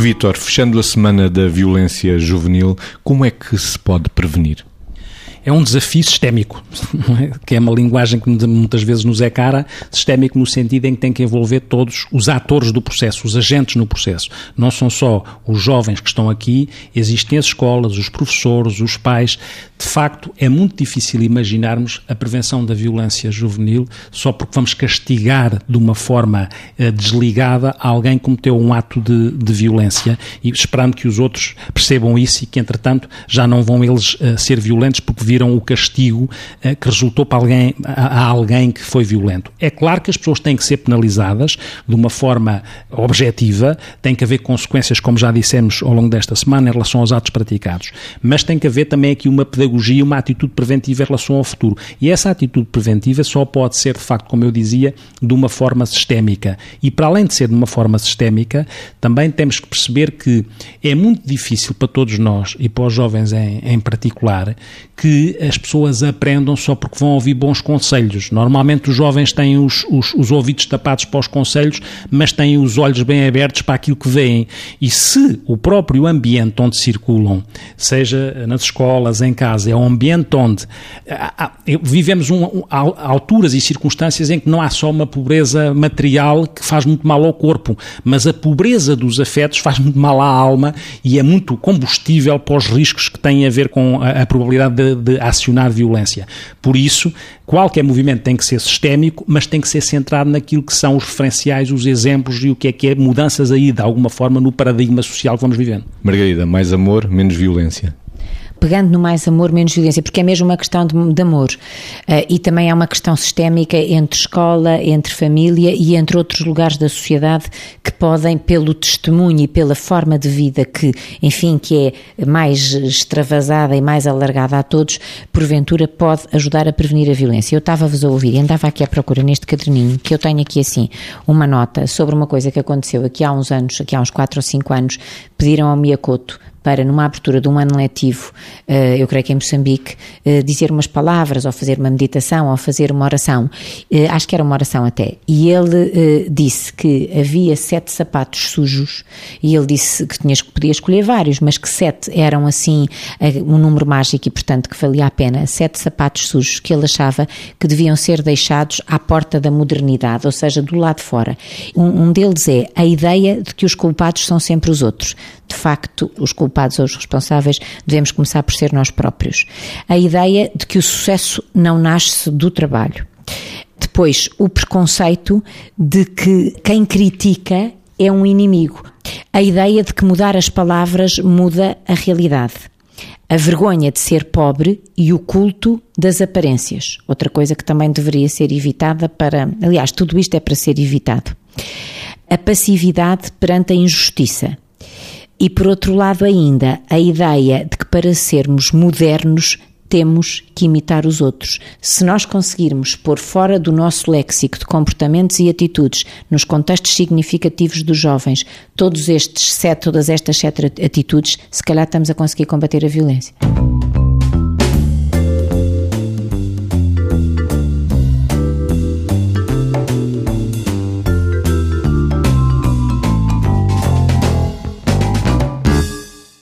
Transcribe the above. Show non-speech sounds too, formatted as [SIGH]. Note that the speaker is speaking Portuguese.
Vítor, fechando a semana da violência juvenil, como é que se pode prevenir? É um desafio sistémico, [LAUGHS] é? que é uma linguagem que muitas vezes nos é cara, sistémico no sentido em que tem que envolver todos os atores do processo, os agentes no processo. Não são só os jovens que estão aqui, existem as escolas, os professores, os pais. De facto, é muito difícil imaginarmos a prevenção da violência juvenil só porque vamos castigar de uma forma eh, desligada alguém que cometeu um ato de, de, violência e esperando que os outros percebam isso e que, entretanto, já não vão eles eh, ser violentos porque viram o castigo uh, que resultou para alguém, a, a, alguém que foi violento. É claro que as pessoas têm que ser penalizadas de uma forma objetiva, tem que haver consequências, como já dissemos ao longo desta semana, em relação aos atos praticados. Mas tem que haver também aqui uma pedagogia, uma atitude preventiva em relação ao futuro. E essa atitude preventiva só pode ser, de facto, como eu dizia, de uma forma sistémica. E para além de ser de uma forma sistémica, também temos que perceber que é muito difícil para todos nós e para os jovens em, em particular que as pessoas aprendam só porque vão ouvir bons conselhos. Normalmente os jovens têm os, os, os, ouvidos tapados para os conselhos, mas têm os olhos bem abertos para aquilo que veem. E se o próprio ambiente onde circulam, seja nas escolas, em casa, é um ambiente onde há, vivemos um, um, alturas e circunstâncias em que não há só uma pobreza material que faz muito mal ao corpo, mas a pobreza dos afetos faz muito mal à alma e é muito combustível para os riscos que têm a ver com a, a probabilidade de, de de acionar violência. Por isso, qualquer movimento tem que ser sistémico, mas tem que ser centrado naquilo que são os referenciais, os exemplos e o que é que é mudanças aí, de alguma forma, no paradigma social que vamos vivendo. Margarida, mais amor, menos violência pegando no mais amor, menos violência, porque é mesmo uma questão de, de amor. Uh, e também é uma questão sistémica entre escola, entre família e entre outros lugares da sociedade que podem, pelo testemunho e pela forma de vida que, enfim, que é mais extravasada e mais alargada a todos, porventura pode ajudar a prevenir a violência. Eu estava-vos a ouvir, andava aqui à procura neste caderninho, que eu tenho aqui assim, uma nota sobre uma coisa que aconteceu aqui há uns anos, aqui há uns 4 ou 5 anos, pediram ao Miyakoto para, numa abertura de um ano letivo, eh, eu creio que em Moçambique, eh, dizer umas palavras, ou fazer uma meditação, ou fazer uma oração. Eh, acho que era uma oração até. E ele disse que havia sete sapatos sujos, e ele disse que tinhas, podia escolher vários, mas que sete eram assim um número mágico e, portanto, que valia a pena. Sete sapatos sujos que ele achava que deviam ser deixados à porta da modernidade, ou seja, do lado de fora. Um, deles é a ideia de que os culpados são sempre os outros. De facto, os culpados culpados ou os responsáveis, devemos começar por ser nós próprios. A ideia de que o sucesso não nasce do trabalho. Depois, o preconceito de que quem critica é um inimigo. A ideia de que mudar as palavras muda a realidade. A vergonha de ser pobre e o culto das aparências. Outra coisa que também deveria ser evitada para. Aliás, tudo isto é para ser evitado. A passividade perante a injustiça. E por outro lado, ainda, a ideia de que para sermos modernos temos que imitar os outros. Se nós conseguirmos pôr fora do nosso léxico de comportamentos e atitudes, nos contextos significativos dos jovens, todos estes sete, todas estas sete atitudes, se calhar estamos a conseguir combater a violência.